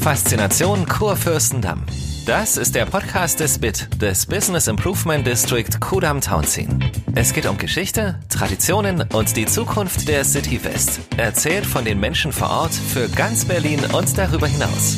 Faszination Kurfürstendamm. Das ist der Podcast des BIT, des Business Improvement District Kudam Townsien. Es geht um Geschichte, Traditionen und die Zukunft der City West. Erzählt von den Menschen vor Ort für ganz Berlin und darüber hinaus.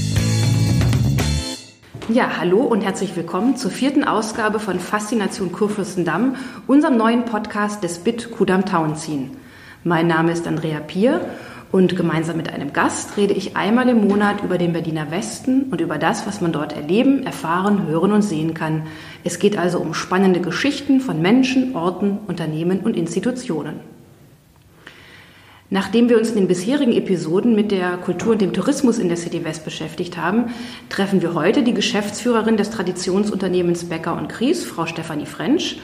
Ja, hallo und herzlich willkommen zur vierten Ausgabe von Faszination Kurfürstendamm, unserem neuen Podcast des BIT Kudam Townsien. Mein Name ist Andrea Pier und gemeinsam mit einem Gast rede ich einmal im Monat über den Berliner Westen und über das, was man dort erleben, erfahren, hören und sehen kann. Es geht also um spannende Geschichten von Menschen, Orten, Unternehmen und Institutionen. Nachdem wir uns in den bisherigen Episoden mit der Kultur und dem Tourismus in der City West beschäftigt haben, treffen wir heute die Geschäftsführerin des Traditionsunternehmens Becker und Kries, Frau Stefanie French,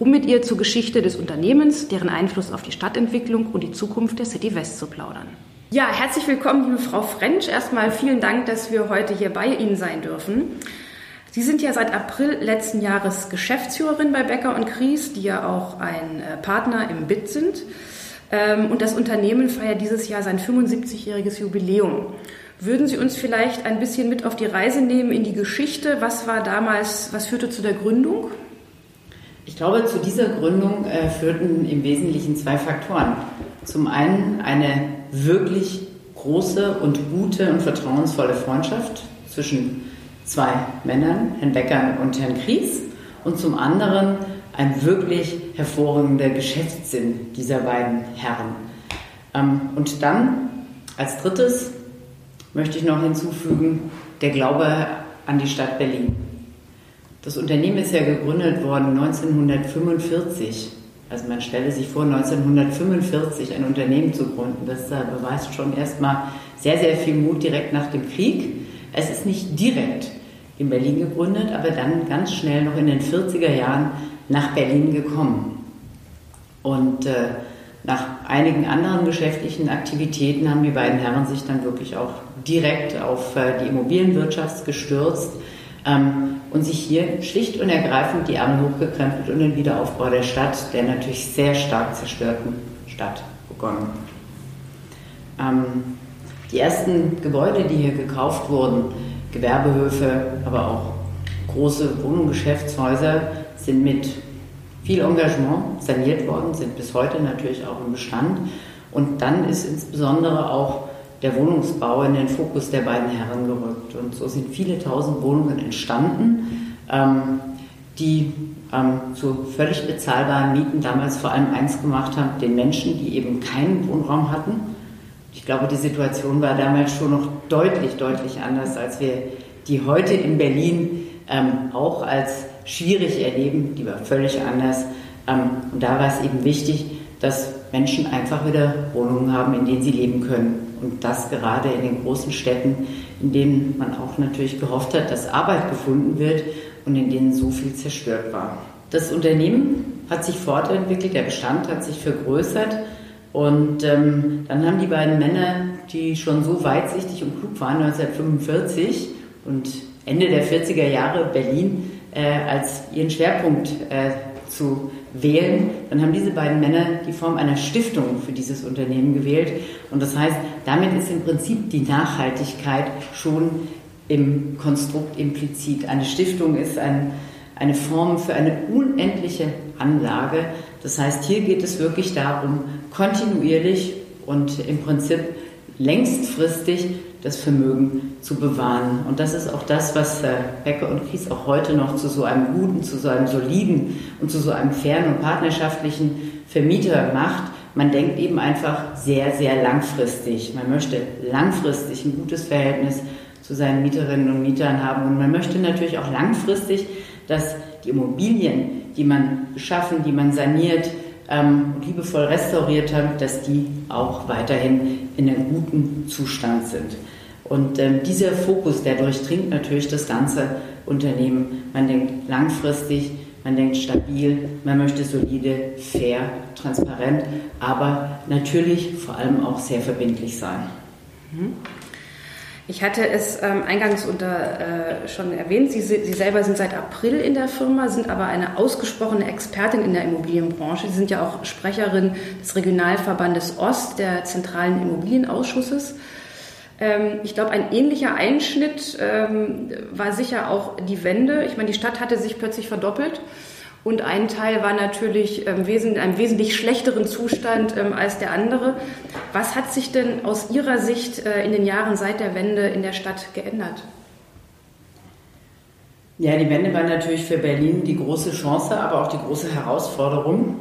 um mit ihr zur Geschichte des Unternehmens, deren Einfluss auf die Stadtentwicklung und die Zukunft der City West zu plaudern. Ja, herzlich willkommen, liebe Frau French. Erstmal vielen Dank, dass wir heute hier bei Ihnen sein dürfen. Sie sind ja seit April letzten Jahres Geschäftsführerin bei Becker und Kries, die ja auch ein äh, Partner im BIT sind. Ähm, und das Unternehmen feiert dieses Jahr sein 75-jähriges Jubiläum. Würden Sie uns vielleicht ein bisschen mit auf die Reise nehmen in die Geschichte? Was war damals, was führte zu der Gründung? Ich glaube, zu dieser Gründung äh, führten im Wesentlichen zwei Faktoren. Zum einen eine wirklich große und gute und vertrauensvolle Freundschaft zwischen zwei Männern, Herrn Becker und Herrn Kries, und zum anderen ein wirklich hervorragender Geschäftssinn dieser beiden Herren. Ähm, und dann als drittes möchte ich noch hinzufügen, der Glaube an die Stadt Berlin. Das Unternehmen ist ja gegründet worden 1945. Also man stelle sich vor, 1945 ein Unternehmen zu gründen. Das äh, beweist schon erstmal sehr, sehr viel Mut direkt nach dem Krieg. Es ist nicht direkt in Berlin gegründet, aber dann ganz schnell noch in den 40er Jahren nach Berlin gekommen. Und äh, nach einigen anderen geschäftlichen Aktivitäten haben die beiden Herren sich dann wirklich auch direkt auf äh, die Immobilienwirtschaft gestürzt ähm, und sich hier schlicht und ergreifend die Arme hochgekrempelt und den Wiederaufbau der Stadt, der natürlich sehr stark zerstörten Stadt, begonnen. Ähm, die ersten Gebäude, die hier gekauft wurden, Gewerbehöfe, aber auch große Wohnungsgeschäftshäuser, sind mit viel Engagement saniert worden, sind bis heute natürlich auch im Bestand. Und dann ist insbesondere auch der Wohnungsbau in den Fokus der beiden Herren gerückt. Und so sind viele tausend Wohnungen entstanden, ähm, die ähm, zu völlig bezahlbaren Mieten damals vor allem eins gemacht haben, den Menschen, die eben keinen Wohnraum hatten. Ich glaube, die Situation war damals schon noch deutlich, deutlich anders, als wir die heute in Berlin ähm, auch als schwierig erleben. Die war völlig anders. Ähm, und da war es eben wichtig, dass Menschen einfach wieder Wohnungen haben, in denen sie leben können. Und das gerade in den großen Städten, in denen man auch natürlich gehofft hat, dass Arbeit gefunden wird und in denen so viel zerstört war. Das Unternehmen hat sich fortentwickelt, der Bestand hat sich vergrößert. Und ähm, dann haben die beiden Männer, die schon so weitsichtig und klug waren, 1945 und Ende der 40er Jahre Berlin äh, als ihren Schwerpunkt äh, zu wählen, dann haben diese beiden Männer die Form einer Stiftung für dieses Unternehmen gewählt. Und das heißt, damit ist im Prinzip die Nachhaltigkeit schon im Konstrukt implizit. Eine Stiftung ist ein, eine Form für eine unendliche Anlage. Das heißt, hier geht es wirklich darum, kontinuierlich und im Prinzip längstfristig das Vermögen zu bewahren. Und das ist auch das, was äh, Becker und Kies auch heute noch zu so einem guten, zu so einem soliden und zu so einem fairen und partnerschaftlichen Vermieter macht. Man denkt eben einfach sehr, sehr langfristig. Man möchte langfristig ein gutes Verhältnis zu seinen Mieterinnen und Mietern haben. Und man möchte natürlich auch langfristig, dass die Immobilien, die man beschaffen, die man saniert, ähm, liebevoll restauriert hat, dass die auch weiterhin in einem guten Zustand sind. Und ähm, dieser Fokus, der durchdringt natürlich das ganze Unternehmen. Man denkt langfristig, man denkt stabil, man möchte solide, fair, transparent, aber natürlich vor allem auch sehr verbindlich sein. Mhm. Ich hatte es ähm, eingangs unter, äh, schon erwähnt, Sie, Sie, selber sind seit April in der Firma, sind aber eine ausgesprochene Expertin in der Immobilienbranche. Sie sind ja auch Sprecherin des Regionalverbandes Ost, der zentralen Immobilienausschusses. Ähm, ich glaube, ein ähnlicher Einschnitt ähm, war sicher auch die Wende. Ich meine, die Stadt hatte sich plötzlich verdoppelt. Und ein Teil war natürlich ähm, in einem wesentlich schlechteren Zustand ähm, als der andere. Was hat sich denn aus Ihrer Sicht äh, in den Jahren seit der Wende in der Stadt geändert? Ja, die Wende war natürlich für Berlin die große Chance, aber auch die große Herausforderung.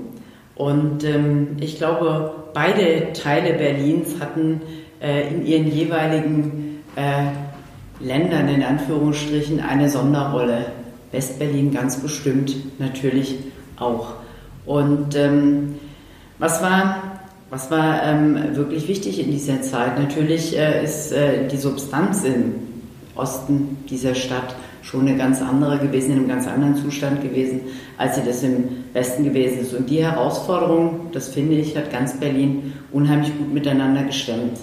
Und ähm, ich glaube, beide Teile Berlins hatten äh, in ihren jeweiligen äh, Ländern in Anführungsstrichen eine Sonderrolle. Westberlin ganz bestimmt natürlich auch. Und ähm, was war, was war ähm, wirklich wichtig in dieser Zeit? Natürlich äh, ist äh, die Substanz im Osten dieser Stadt schon eine ganz andere gewesen, in einem ganz anderen Zustand gewesen, als sie das im Westen gewesen ist. Und die Herausforderung, das finde ich, hat ganz Berlin unheimlich gut miteinander gestemmt.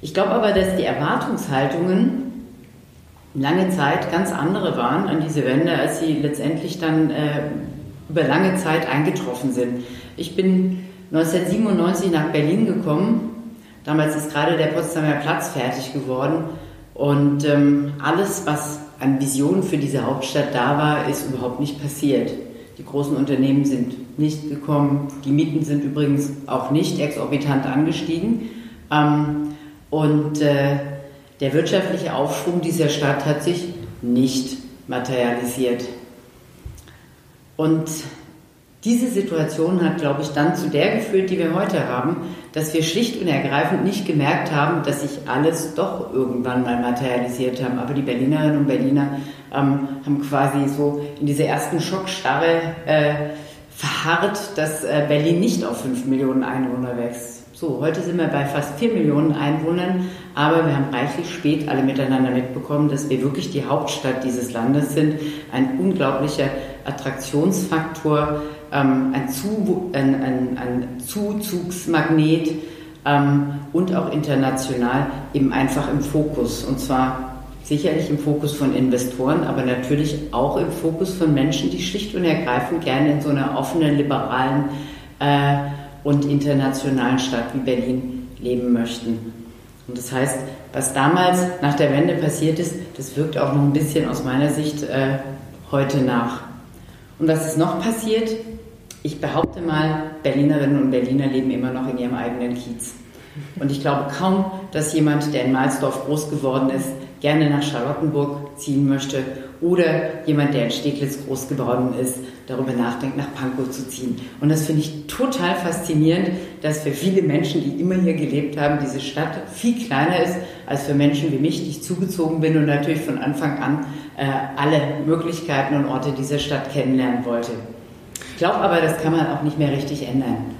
Ich glaube aber, dass die Erwartungshaltungen lange Zeit ganz andere waren an diese Wende, als sie letztendlich dann äh, über lange Zeit eingetroffen sind. Ich bin 1997 nach Berlin gekommen. Damals ist gerade der Potsdamer Platz fertig geworden. Und ähm, alles, was an Visionen für diese Hauptstadt da war, ist überhaupt nicht passiert. Die großen Unternehmen sind nicht gekommen. Die Mieten sind übrigens auch nicht exorbitant angestiegen. Ähm, und äh, der wirtschaftliche Aufschwung dieser Stadt hat sich nicht materialisiert. Und diese Situation hat, glaube ich, dann zu der geführt, die wir heute haben, dass wir schlicht und ergreifend nicht gemerkt haben, dass sich alles doch irgendwann mal materialisiert haben. Aber die Berlinerinnen und Berliner ähm, haben quasi so in dieser ersten Schockstarre äh, verharrt, dass äh, Berlin nicht auf 5 Millionen Einwohner wächst. So, heute sind wir bei fast 4 Millionen Einwohnern, aber wir haben reichlich spät alle miteinander mitbekommen, dass wir wirklich die Hauptstadt dieses Landes sind. Ein unglaublicher Attraktionsfaktor, ähm, ein, Zu, ein, ein, ein, Zuzugsmagnet ähm, und auch international eben einfach im Fokus. Und zwar sicherlich im Fokus von Investoren, aber natürlich auch im Fokus von Menschen, die schlicht und ergreifend gerne in so einer offenen, liberalen äh, und internationalen Stadt wie Berlin leben möchten. Und das heißt, was damals nach der Wende passiert ist, das wirkt auch noch ein bisschen aus meiner Sicht äh, heute nach. Und was ist noch passiert? Ich behaupte mal, Berlinerinnen und Berliner leben immer noch in ihrem eigenen Kiez. Und ich glaube kaum, dass jemand, der in Malsdorf groß geworden ist, gerne nach Charlottenburg ziehen möchte oder jemand, der in Steglitz groß geworden ist, darüber nachdenkt, nach Pankow zu ziehen. Und das finde ich total faszinierend, dass für viele Menschen, die immer hier gelebt haben, diese Stadt viel kleiner ist als für Menschen wie mich, die ich zugezogen bin und natürlich von Anfang an äh, alle Möglichkeiten und Orte dieser Stadt kennenlernen wollte. Ich glaube aber, das kann man auch nicht mehr richtig ändern.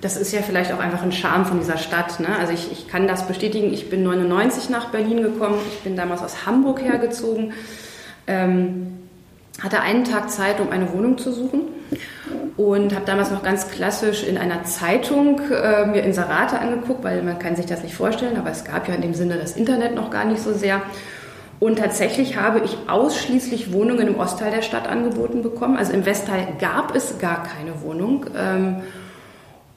Das ist ja vielleicht auch einfach ein Charme von dieser Stadt. Ne? Also ich, ich kann das bestätigen. Ich bin 99 nach Berlin gekommen. Ich bin damals aus Hamburg hergezogen. Ähm, hatte einen Tag Zeit, um eine Wohnung zu suchen und habe damals noch ganz klassisch in einer Zeitung äh, mir Inserate angeguckt, weil man kann sich das nicht vorstellen, aber es gab ja in dem Sinne das Internet noch gar nicht so sehr. Und tatsächlich habe ich ausschließlich Wohnungen im Ostteil der Stadt angeboten bekommen. Also im Westteil gab es gar keine Wohnung. Ähm,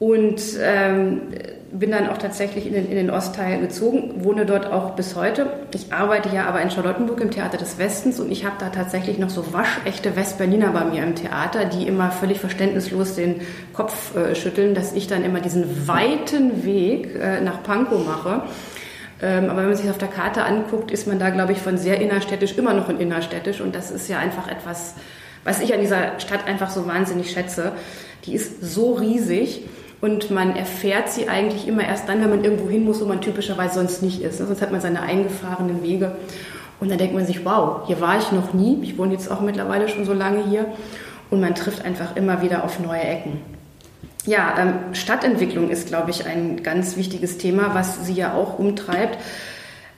und ähm, bin dann auch tatsächlich in den, in den Ostteil gezogen, wohne dort auch bis heute. Ich arbeite ja aber in Charlottenburg im Theater des Westens und ich habe da tatsächlich noch so waschechte Westberliner bei mir im Theater, die immer völlig verständnislos den Kopf äh, schütteln, dass ich dann immer diesen weiten Weg äh, nach Pankow mache. Ähm, aber wenn man sich auf der Karte anguckt, ist man da, glaube ich, von sehr innerstädtisch immer noch in innerstädtisch und das ist ja einfach etwas, was ich an dieser Stadt einfach so wahnsinnig schätze. Die ist so riesig und man erfährt sie eigentlich immer erst dann, wenn man irgendwo hin muss, wo man typischerweise sonst nicht ist. Sonst hat man seine eingefahrenen Wege. Und dann denkt man sich, wow, hier war ich noch nie. Ich wohne jetzt auch mittlerweile schon so lange hier. Und man trifft einfach immer wieder auf neue Ecken. Ja, ähm, Stadtentwicklung ist, glaube ich, ein ganz wichtiges Thema, was Sie ja auch umtreibt.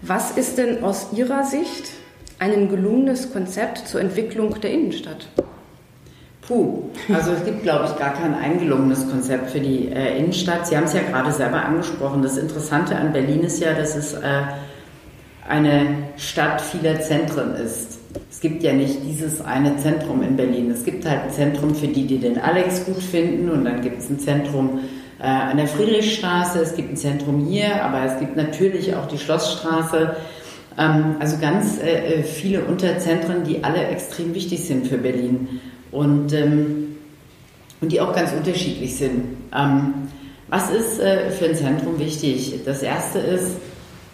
Was ist denn aus Ihrer Sicht ein gelungenes Konzept zur Entwicklung der Innenstadt? Puh, also es gibt, glaube ich, gar kein eingelungenes Konzept für die äh, Innenstadt. Sie haben es ja gerade selber angesprochen. Das Interessante an Berlin ist ja, dass es äh, eine Stadt vieler Zentren ist. Es gibt ja nicht dieses eine Zentrum in Berlin. Es gibt halt ein Zentrum für die, die den Alex gut finden und dann gibt es ein Zentrum äh, an der Friedrichstraße, es gibt ein Zentrum hier, aber es gibt natürlich auch die Schlossstraße. Ähm, also ganz äh, äh, viele Unterzentren, die alle extrem wichtig sind für Berlin und, ähm, und die auch ganz unterschiedlich sind. Ähm, was ist äh, für ein Zentrum wichtig? Das erste ist,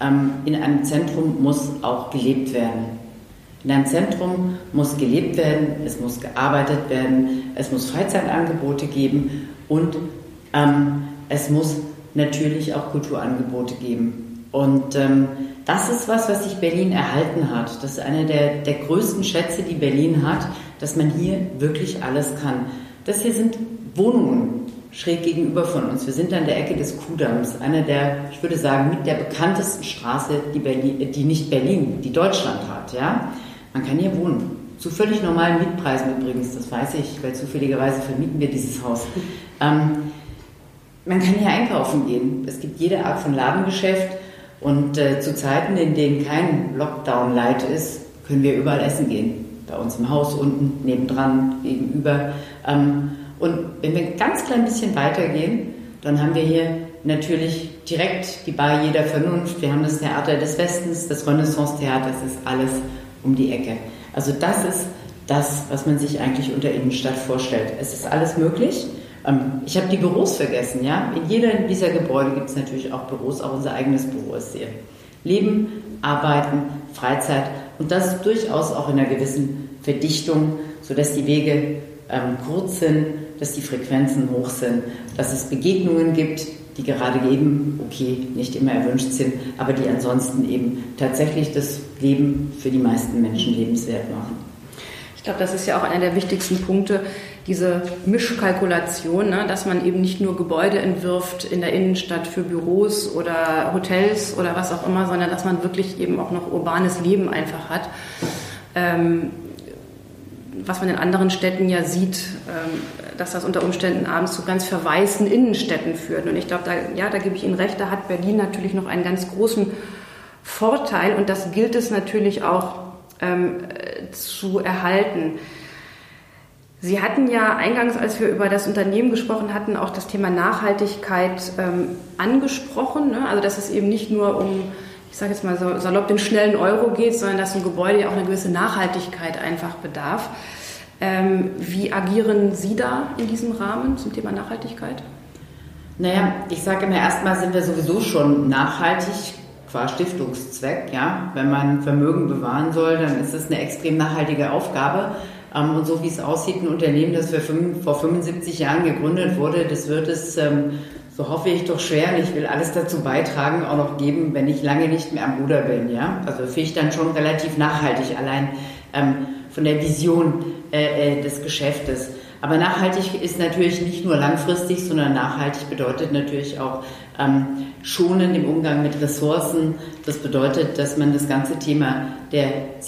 ähm, in einem Zentrum muss auch gelebt werden. In einem Zentrum muss gelebt werden, es muss gearbeitet werden, es muss Freizeitangebote geben und ähm, es muss natürlich auch Kulturangebote geben. Und ähm, das ist was, was sich Berlin erhalten hat. Das ist einer der, der größten Schätze, die Berlin hat, dass man hier wirklich alles kann. Das hier sind Wohnungen schräg gegenüber von uns. Wir sind an der Ecke des Kuhdamms, einer der, ich würde sagen, mit der bekanntesten Straße, die, Berlin, die nicht Berlin, die Deutschland hat. Ja? Man kann hier wohnen. Zu völlig normalen Mietpreisen übrigens, das weiß ich, weil zufälligerweise vermieten wir dieses Haus. Ähm, man kann hier einkaufen gehen. Es gibt jede Art von Ladengeschäft und äh, zu Zeiten, in denen kein Lockdown-Light ist, können wir überall essen gehen. Bei uns im Haus unten, nebendran, gegenüber. Ähm, und wenn wir ein ganz klein bisschen weitergehen, dann haben wir hier natürlich direkt die Bar jeder Vernunft. Wir haben das Theater des Westens, das Renaissance-Theater, das ist alles um die Ecke. Also das ist das, was man sich eigentlich unter Innenstadt vorstellt. Es ist alles möglich. Ähm, ich habe die Büros vergessen, ja. In jedem dieser Gebäude gibt es natürlich auch Büros, auch unser eigenes Büro ist hier. Leben, Arbeiten, Freizeit und das durchaus auch in einer gewissen Verdichtung, sodass die Wege ähm, kurz sind, dass die Frequenzen hoch sind, dass es Begegnungen gibt, die gerade eben, okay, nicht immer erwünscht sind, aber die ansonsten eben tatsächlich das Leben für die meisten Menschen lebenswert machen. Ich glaube, das ist ja auch einer der wichtigsten Punkte, diese Mischkalkulation, ne, dass man eben nicht nur Gebäude entwirft in der Innenstadt für Büros oder Hotels oder was auch immer, sondern dass man wirklich eben auch noch urbanes Leben einfach hat. Ähm, was man in anderen Städten ja sieht, ähm, dass das unter Umständen abends zu ganz verwaisten Innenstädten führt. Und ich glaube, da, ja, da gebe ich Ihnen recht, da hat Berlin natürlich noch einen ganz großen Vorteil und das gilt es natürlich auch ähm, zu erhalten. Sie hatten ja eingangs, als wir über das Unternehmen gesprochen hatten, auch das Thema Nachhaltigkeit ähm, angesprochen. Ne? Also dass es eben nicht nur um ich sage jetzt mal so, salopp den schnellen Euro geht, sondern dass ein Gebäude ja auch eine gewisse Nachhaltigkeit einfach bedarf. Ähm, wie agieren Sie da in diesem Rahmen zum Thema Nachhaltigkeit? Naja, ich sage immer, erstmal sind wir sowieso schon nachhaltig qua Stiftungszweck. Ja? Wenn man Vermögen bewahren soll, dann ist das eine extrem nachhaltige Aufgabe. Ähm, und so wie es aussieht, ein Unternehmen, das vor 75 Jahren gegründet wurde, das wird es ähm, so hoffe ich doch schwer und ich will alles dazu beitragen, auch noch geben, wenn ich lange nicht mehr am Ruder bin. Ja? Also finde ich dann schon relativ nachhaltig, allein ähm, von der Vision äh, äh, des Geschäftes. Aber nachhaltig ist natürlich nicht nur langfristig, sondern nachhaltig bedeutet natürlich auch ähm, schonen im Umgang mit Ressourcen. Das bedeutet, dass man das ganze Thema der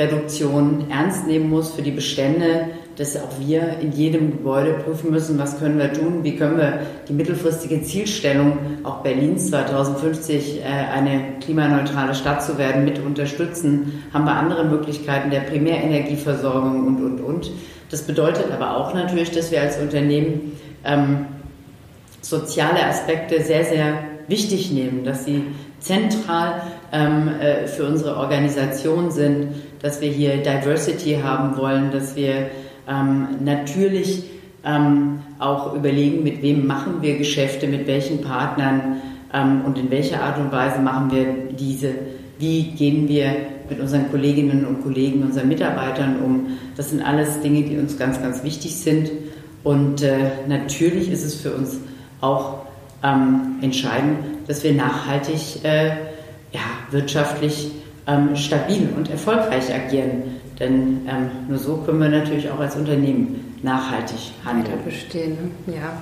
CO2-Reduktion ernst nehmen muss für die Bestände, dass auch wir in jedem Gebäude prüfen müssen, was können wir tun, wie können wir die mittelfristige Zielstellung auch Berlins 2050 äh, eine klimaneutrale Stadt zu werden mit unterstützen, haben wir andere Möglichkeiten der Primärenergieversorgung und, und, und. Das bedeutet aber auch natürlich, dass wir als Unternehmen ähm, soziale Aspekte sehr, sehr wichtig nehmen, dass sie zentral ähm, äh, für unsere Organisation sind, dass wir hier Diversity haben wollen, dass wir ähm, natürlich ähm, auch überlegen, mit wem machen wir Geschäfte, mit welchen Partnern ähm, und in welcher Art und Weise machen wir diese, wie gehen wir mit unseren Kolleginnen und Kollegen, unseren Mitarbeitern um. Das sind alles Dinge, die uns ganz, ganz wichtig sind. Und äh, natürlich ist es für uns auch ähm, entscheidend, dass wir nachhaltig, äh, ja, wirtschaftlich ähm, stabil und erfolgreich agieren. Denn ähm, nur so können wir natürlich auch als Unternehmen nachhaltig handeln. Bestehen, ne? ja.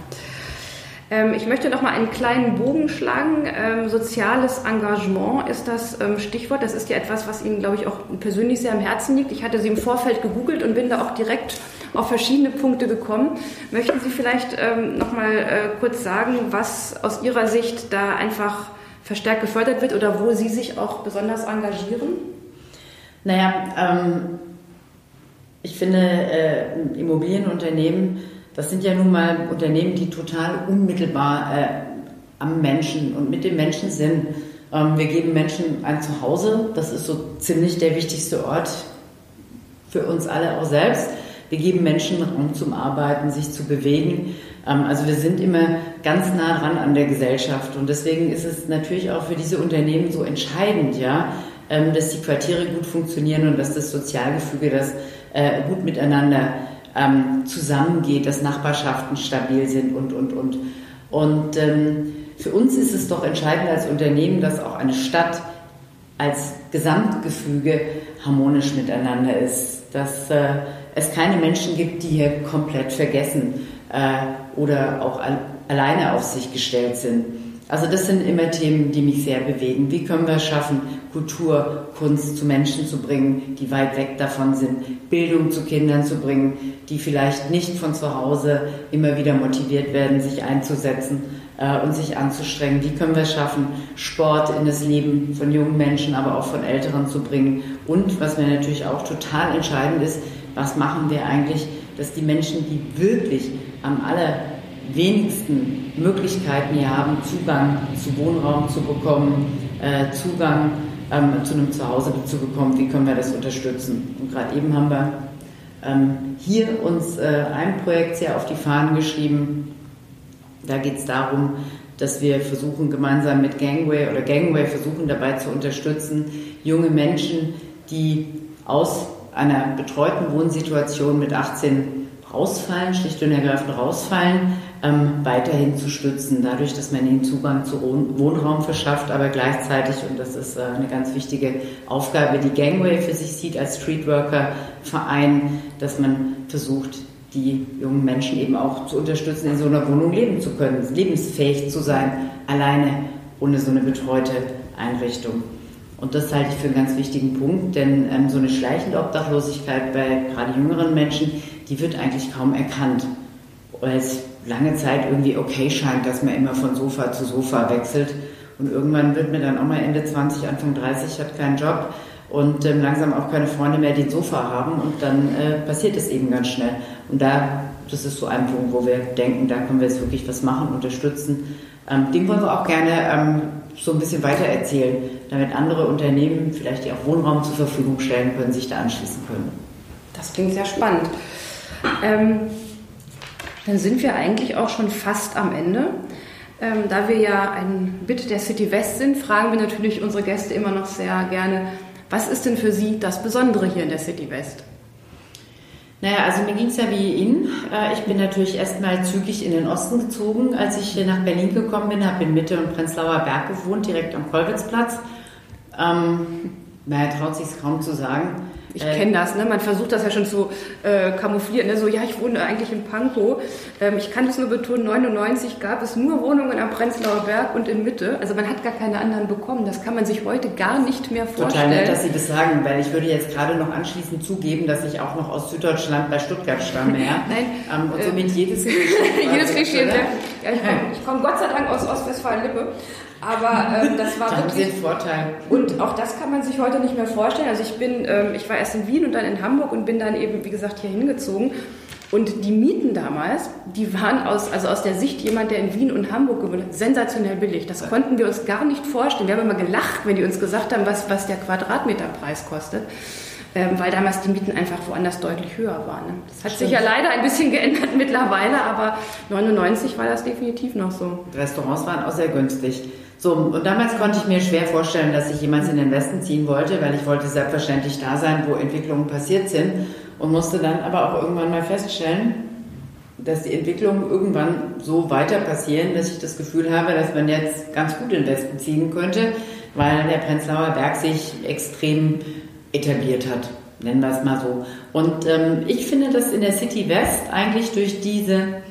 Ähm, ich möchte noch mal einen kleinen Bogen schlagen. Ähm, soziales Engagement ist das ähm, Stichwort. Das ist ja etwas, was Ihnen, glaube ich, auch persönlich sehr am Herzen liegt. Ich hatte Sie im Vorfeld gegoogelt und bin da auch direkt auf verschiedene Punkte gekommen. Möchten Sie vielleicht ähm, noch mal äh, kurz sagen, was aus Ihrer Sicht da einfach verstärkt gefördert wird oder wo Sie sich auch besonders engagieren? Naja, ähm, ich finde, äh, Immobilienunternehmen, das sind ja nun mal Unternehmen, die total unmittelbar äh, am Menschen und mit dem Menschen sind. Ähm, wir geben Menschen ein Zuhause, das ist so ziemlich der wichtigste Ort für uns alle auch selbst. Wir geben Menschen Raum zum Arbeiten, sich zu bewegen. Ähm, also wir sind immer ganz nah dran an der Gesellschaft und deswegen ist es natürlich auch für diese Unternehmen so entscheidend, ja, ähm, dass die Quartiere gut funktionieren und dass das Sozialgefüge, das äh, gut miteinander ähm, zusammengeht, dass Nachbarschaften stabil sind und, und, und. Und für uns ist es doch entscheidend als Unternehmen, dass auch eine Stadt als Gesamtgefüge harmonisch miteinander ist, dass äh, es keine Menschen gibt, die hier komplett vergessen äh, oder auch al alleine auf sich gestellt sind. Also das sind immer Themen, die mich sehr bewegen. Wie können wir es schaffen, Kultur, Kunst zu Menschen zu bringen, die weit weg davon sind, Bildung zu Kindern zu bringen, die vielleicht nicht von zu Hause immer wieder motiviert werden, sich einzusetzen äh, und sich anzustrengen. Wie können wir es schaffen, Sport in das Leben von jungen Menschen, aber auch von Älteren zu bringen? Und was mir natürlich auch total entscheidend ist, was machen wir eigentlich, dass die Menschen, die wirklich am aller wenigsten Möglichkeiten hier haben, Zugang zu Wohnraum zu bekommen, äh, Zugang ähm, zu einem Zuhause zu bekommen. Wie können wir das unterstützen? Und gerade eben haben wir ähm, hier uns äh, ein Projekt sehr auf die Fahnen geschrieben. Da geht es darum, dass wir versuchen, gemeinsam mit Gangway oder Gangway versuchen dabei zu unterstützen, junge Menschen, die aus einer betreuten Wohnsituation mit 18 rausfallen, schlicht und ergreifend rausfallen, ähm, weiterhin zu stützen, dadurch, dass man ihnen Zugang zu Wohnraum verschafft, aber gleichzeitig, und das ist äh, eine ganz wichtige Aufgabe, die Gangway für sich sieht als Streetworker-Verein, dass man versucht, die jungen Menschen eben auch zu unterstützen, in so einer Wohnung leben zu können, lebensfähig zu sein, alleine ohne so eine betreute Einrichtung. Und das halte ich für einen ganz wichtigen Punkt, denn ähm, so eine schleichende Obdachlosigkeit bei gerade jüngeren Menschen, die wird eigentlich kaum erkannt, weil es lange Zeit irgendwie okay scheint, dass man immer von Sofa zu Sofa wechselt. Und irgendwann wird man dann auch mal Ende 20, Anfang 30, hat keinen Job und ähm, langsam auch keine Freunde mehr, die ein Sofa haben. Und dann äh, passiert es eben ganz schnell. Und da, das ist so ein Punkt, wo wir denken, da können wir jetzt wirklich was machen, unterstützen. Ähm, den wollen wir auch gerne ähm, so ein bisschen weiter erzählen, damit andere Unternehmen, vielleicht die auch Wohnraum zur Verfügung stellen können, sich da anschließen können. Das klingt sehr spannend. Ähm, dann sind wir eigentlich auch schon fast am Ende. Ähm, da wir ja ein Bit der City West sind, fragen wir natürlich unsere Gäste immer noch sehr gerne, was ist denn für Sie das Besondere hier in der City West? Naja, also mir ging es ja wie Ihnen. Äh, ich bin natürlich erstmal zügig in den Osten gezogen. Als ich hier nach Berlin gekommen bin, habe in Mitte und Prenzlauer Berg gewohnt, direkt am Kolwitzplatz. Ähm, naja, traut sich kaum zu sagen. Ich äh, kenne das, ne? man versucht das ja schon zu äh, kamouflieren. Ne? So, ja, ich wohne eigentlich in Pankow. Ähm, ich kann das nur betonen, 99 gab es nur Wohnungen am Prenzlauer Berg und in Mitte. Also man hat gar keine anderen bekommen. Das kann man sich heute gar nicht mehr vorstellen. Total nett, dass Sie das sagen, weil ich würde jetzt gerade noch anschließend zugeben, dass ich auch noch aus Süddeutschland bei Stuttgart stamme. Ja? Nein. Ähm, und somit äh, jedes Klischee. jedes Klischee. Ja, ich komme komm Gott sei Dank aus Ostwestfalen-Lippe. Aber ähm, das war da wirklich. Haben Sie Vorteil. Und auch das kann man sich heute nicht mehr vorstellen. Also ich bin, ähm, ich war erst in Wien und dann in Hamburg und bin dann eben, wie gesagt, hier hingezogen. Und die Mieten damals, die waren aus, also aus der Sicht jemand, der in Wien und Hamburg gewohnt hat, sensationell billig. Das konnten wir uns gar nicht vorstellen. Wir haben immer gelacht, wenn die uns gesagt haben, was, was der Quadratmeterpreis kostet. Ähm, weil damals die Mieten einfach woanders deutlich höher waren. Ne? Das hat Stimmt. sich ja leider ein bisschen geändert mittlerweile, aber 99 war das definitiv noch so. Restaurants waren auch sehr günstig. So, und damals konnte ich mir schwer vorstellen, dass ich jemals in den Westen ziehen wollte, weil ich wollte selbstverständlich da sein, wo Entwicklungen passiert sind und musste dann aber auch irgendwann mal feststellen, dass die Entwicklungen irgendwann so weiter passieren, dass ich das Gefühl habe, dass man jetzt ganz gut in den Westen ziehen könnte, weil der Prenzlauer Berg sich extrem etabliert hat, nennen wir es mal so. Und ähm, ich finde, dass in der City West eigentlich durch diese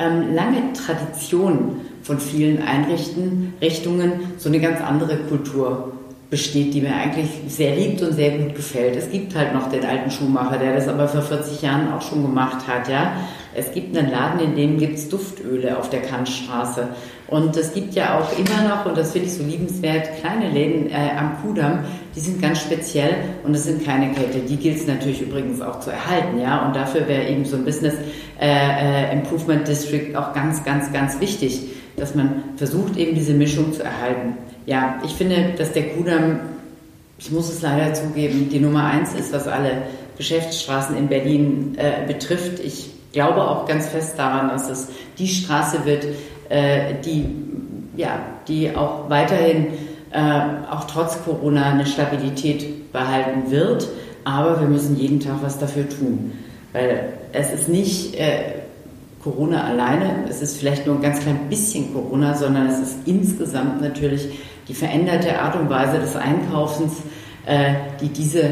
ähm, lange Tradition von vielen Einrichtungen so eine ganz andere Kultur besteht, die mir eigentlich sehr liebt und sehr gut gefällt. Es gibt halt noch den alten Schuhmacher, der das aber vor 40 Jahren auch schon gemacht hat, ja. Es gibt einen Laden, in dem gibt es Duftöle auf der Kantstraße. Und es gibt ja auch immer noch, und das finde ich so liebenswert, kleine Läden äh, am Kudamm, die sind ganz speziell und es sind keine Kette. Die gilt es natürlich übrigens auch zu erhalten, ja. Und dafür wäre eben so ein Business äh, äh, Improvement District auch ganz, ganz, ganz wichtig, dass man versucht, eben diese Mischung zu erhalten. Ja, ich finde, dass der Kudamm, ich muss es leider zugeben, die Nummer eins ist, was alle Geschäftsstraßen in Berlin äh, betrifft. Ich glaube auch ganz fest daran, dass es die Straße wird, äh, die, ja, die auch weiterhin, äh, auch trotz Corona, eine Stabilität behalten wird. Aber wir müssen jeden Tag was dafür tun. Weil es ist nicht äh, Corona alleine, es ist vielleicht nur ein ganz klein bisschen Corona, sondern es ist insgesamt natürlich die veränderte Art und Weise des Einkaufens, äh, die diese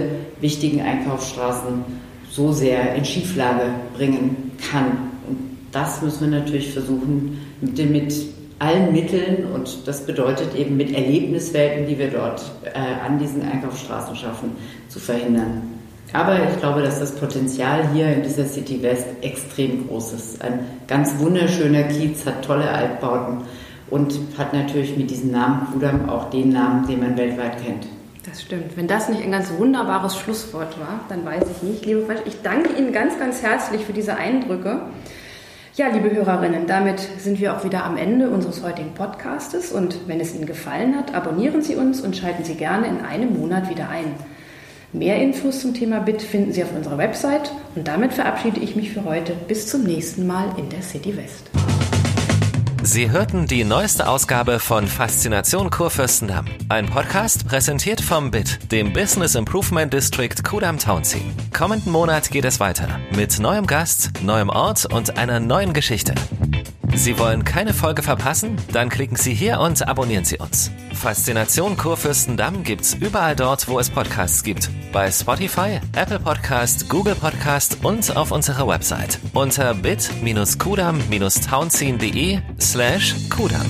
wichtigen Einkaufsstraßen so sehr in Schieflage bringen kann. Und das müssen wir natürlich versuchen, mit, mit allen Mitteln und das bedeutet eben mit Erlebniswelten, die wir dort äh, an diesen Einkaufsstraßen schaffen, zu verhindern. Aber ich glaube, dass das Potenzial hier in dieser City West extrem groß ist. Ein ganz wunderschöner Kiez, hat tolle Altbauten und hat natürlich mit diesem Namen Kudam auch den Namen, den man weltweit kennt. Das stimmt. Wenn das nicht ein ganz wunderbares Schlusswort war, dann weiß ich nicht. Liebe Freunde, ich danke Ihnen ganz, ganz herzlich für diese Eindrücke. Ja, liebe Hörerinnen, damit sind wir auch wieder am Ende unseres heutigen Podcastes. Und wenn es Ihnen gefallen hat, abonnieren Sie uns und schalten Sie gerne in einem Monat wieder ein. Mehr Infos zum Thema BIT finden Sie auf unserer Website und damit verabschiede ich mich für heute. Bis zum nächsten Mal in der City West. Sie hörten die neueste Ausgabe von Faszination Kurfürstendamm. Ein Podcast präsentiert vom BIT, dem Business Improvement District Kudam Townsea. Kommenden Monat geht es weiter mit neuem Gast, neuem Ort und einer neuen Geschichte. Sie wollen keine Folge verpassen? Dann klicken Sie hier und abonnieren Sie uns. Faszination Kurfürstendamm gibt's überall dort, wo es Podcasts gibt. Bei Spotify, Apple Podcast, Google Podcast und auf unserer Website unter bit-kudam-townziehen.de slash kudam.